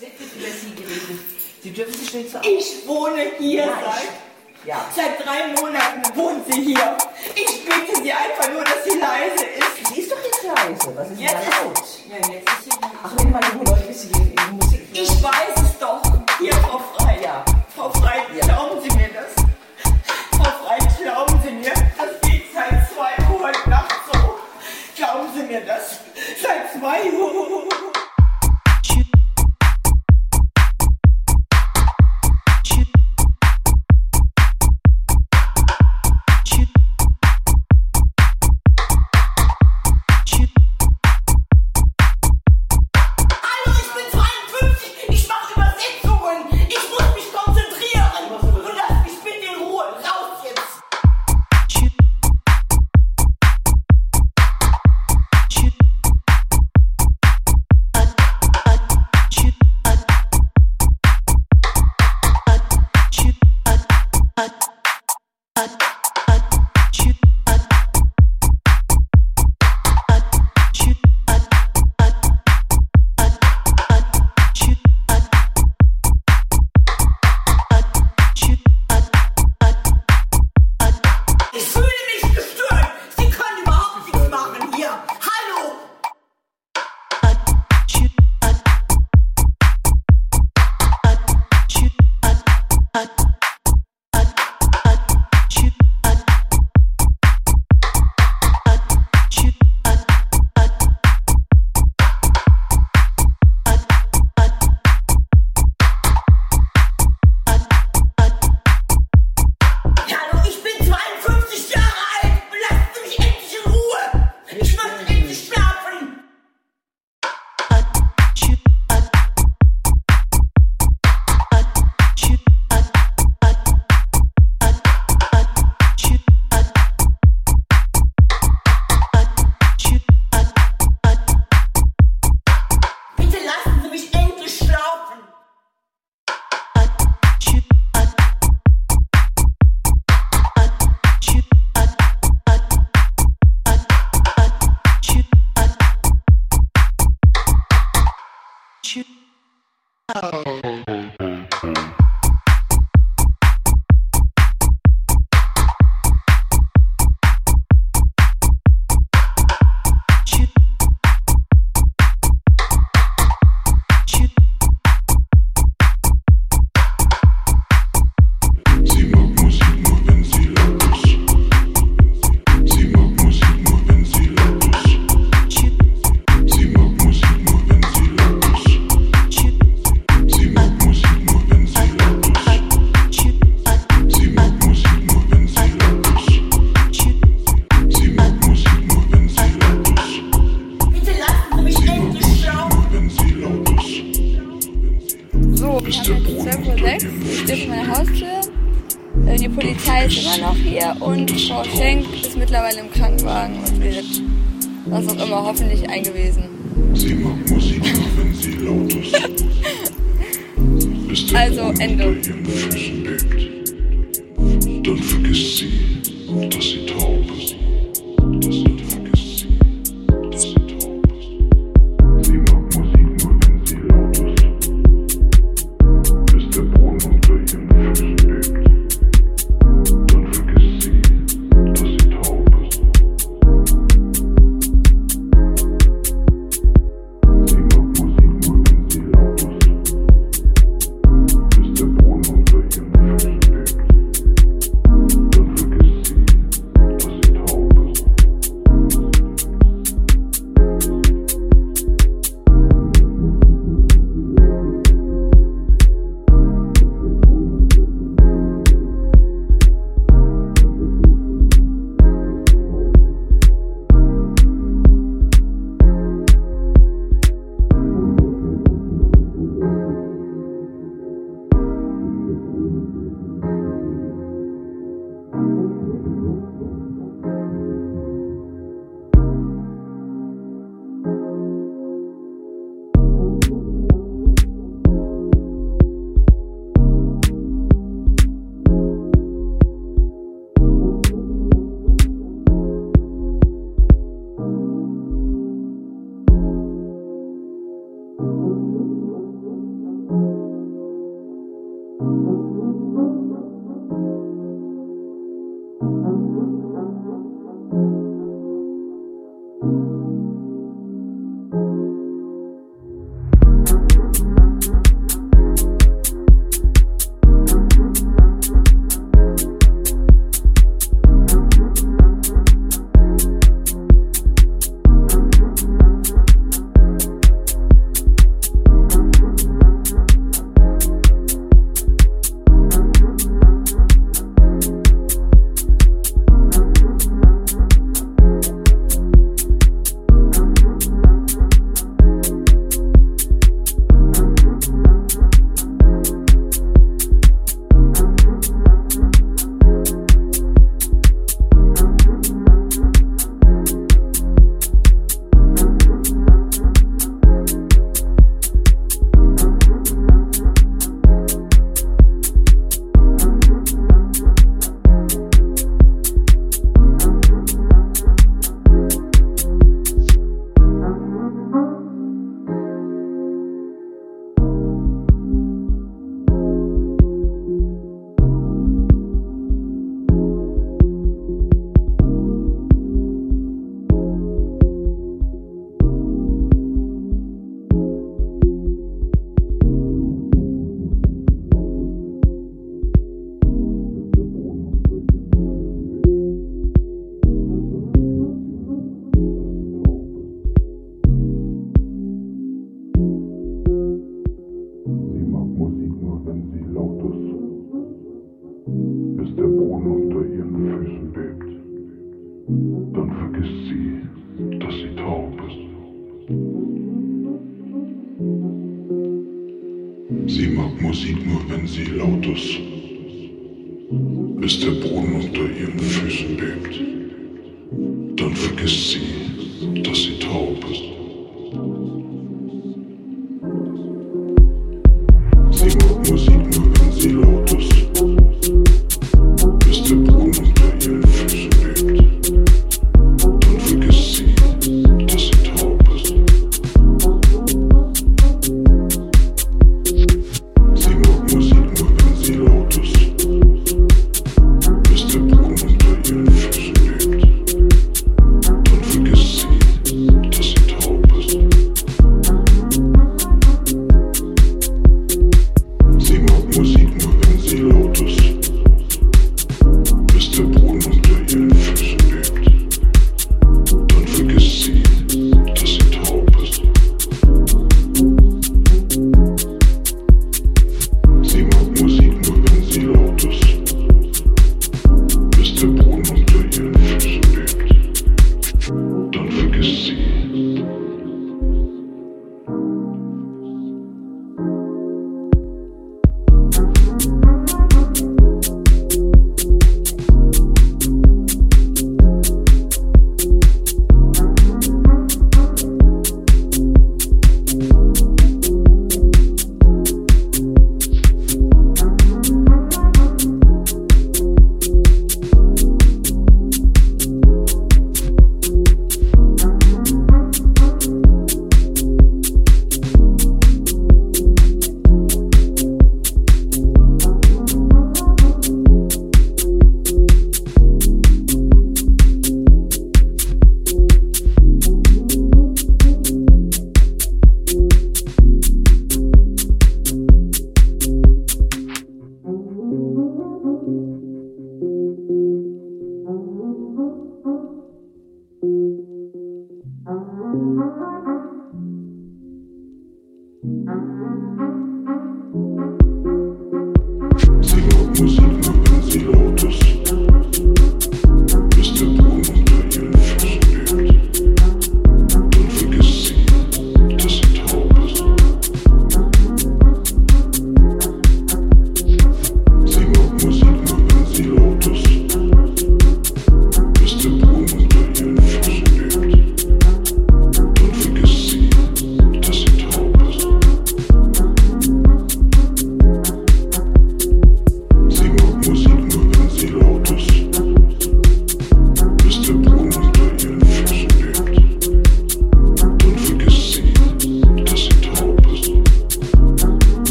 wirklich über Sie geredet. Sie dürfen sich nicht so auf. Ich wohne hier ja, seit, ja. seit drei Monaten wohnt sie hier. Ich bitte Sie einfach nur, dass sie leise ist. Sie ist doch jetzt leise. Was ist jetzt denn laut? Ja, jetzt ist sie Ach, wenn meine Ruhe ein bisschen in, in Musik. Ich weiß es doch. Hier, Frau Frei. Ja. Frau Frei, ja. glauben Sie mir das? Frau Frei, glauben Sie mir, das geht seit zwei Uhr heute Nacht so. Glauben Sie mir das? Seit zwei Uhr.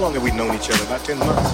Long have we known each other? About 10 months?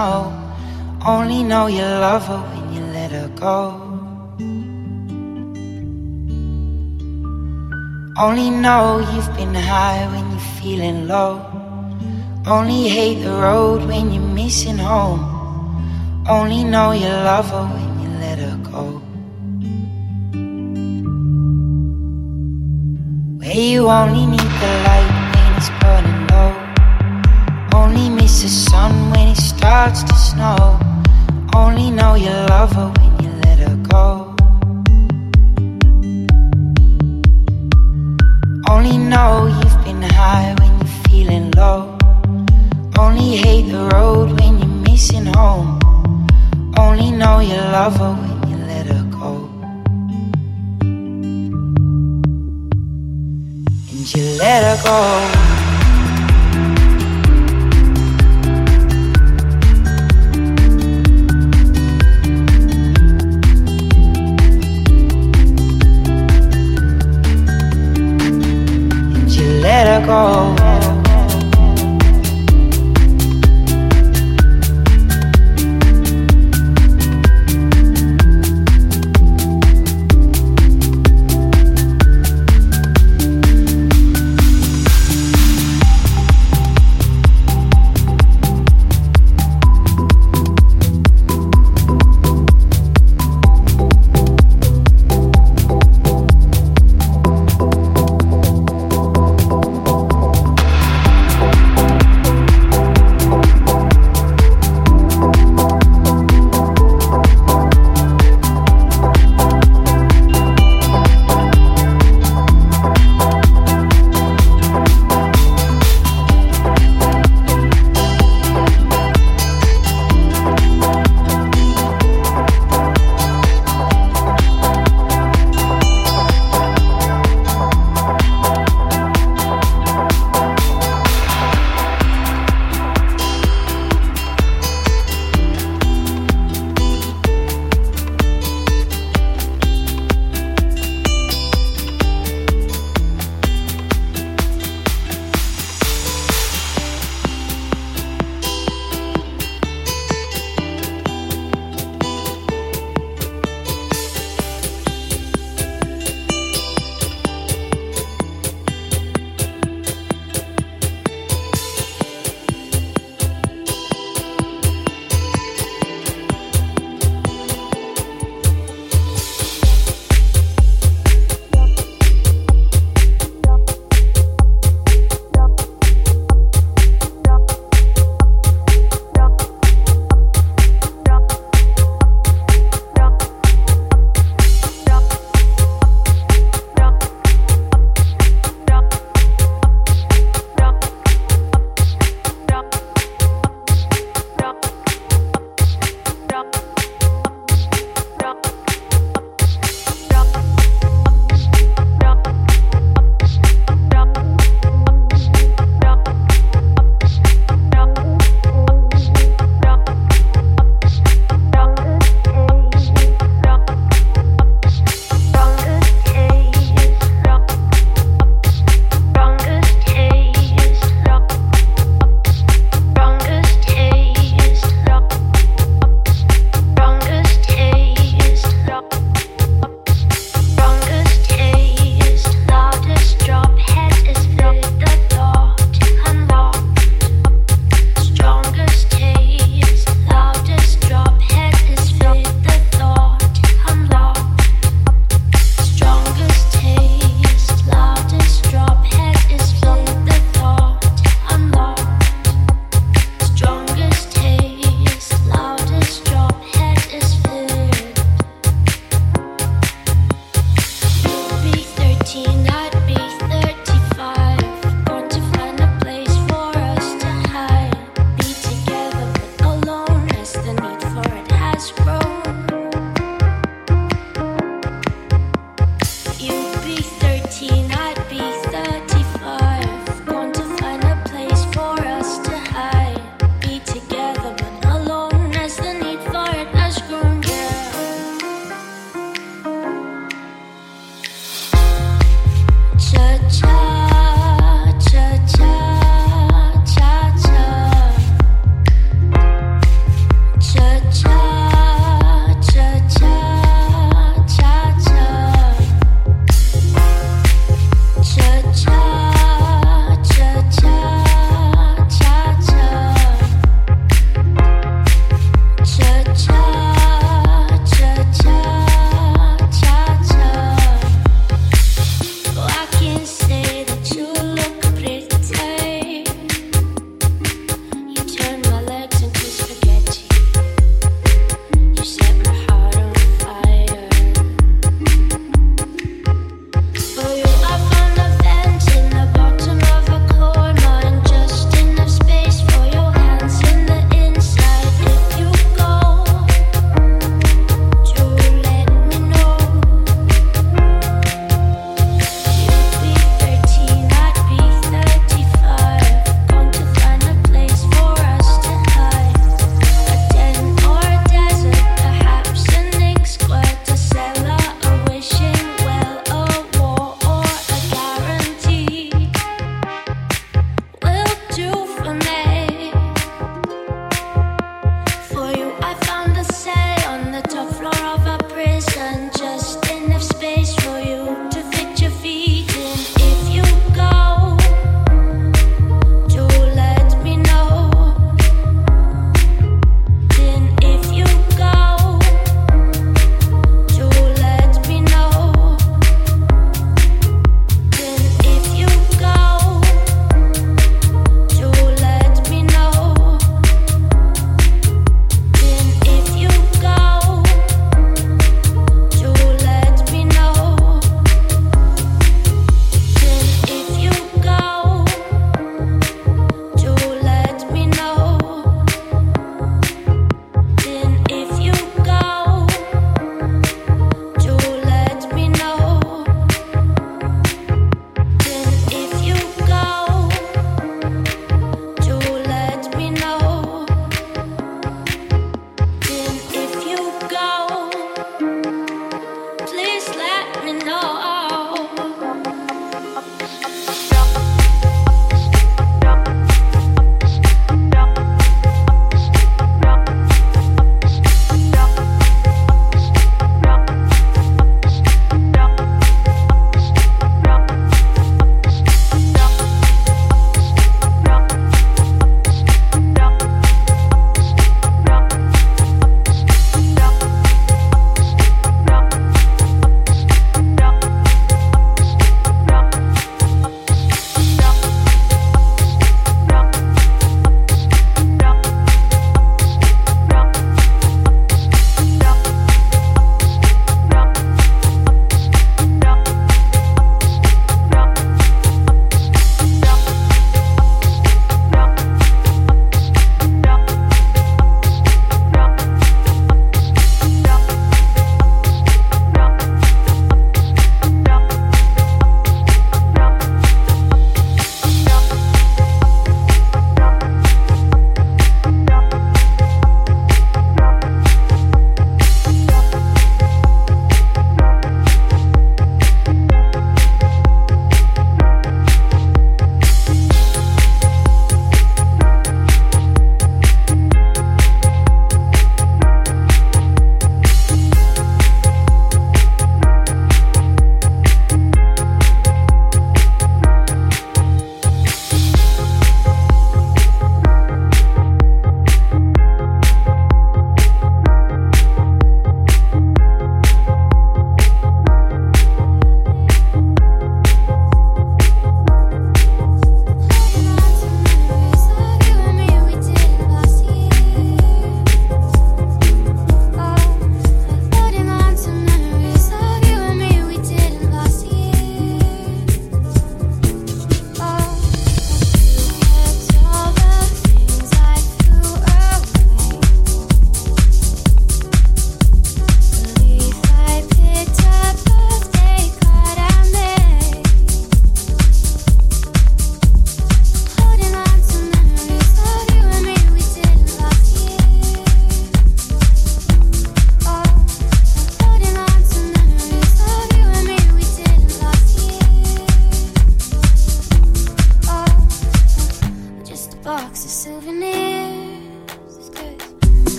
Snow. Only know you love her when you let her go. Only know you've been high when you're feeling low. Only hate the road when you're missing home. Only know you love her when you let her go. Where you only need the light it starts to snow. Only know you love her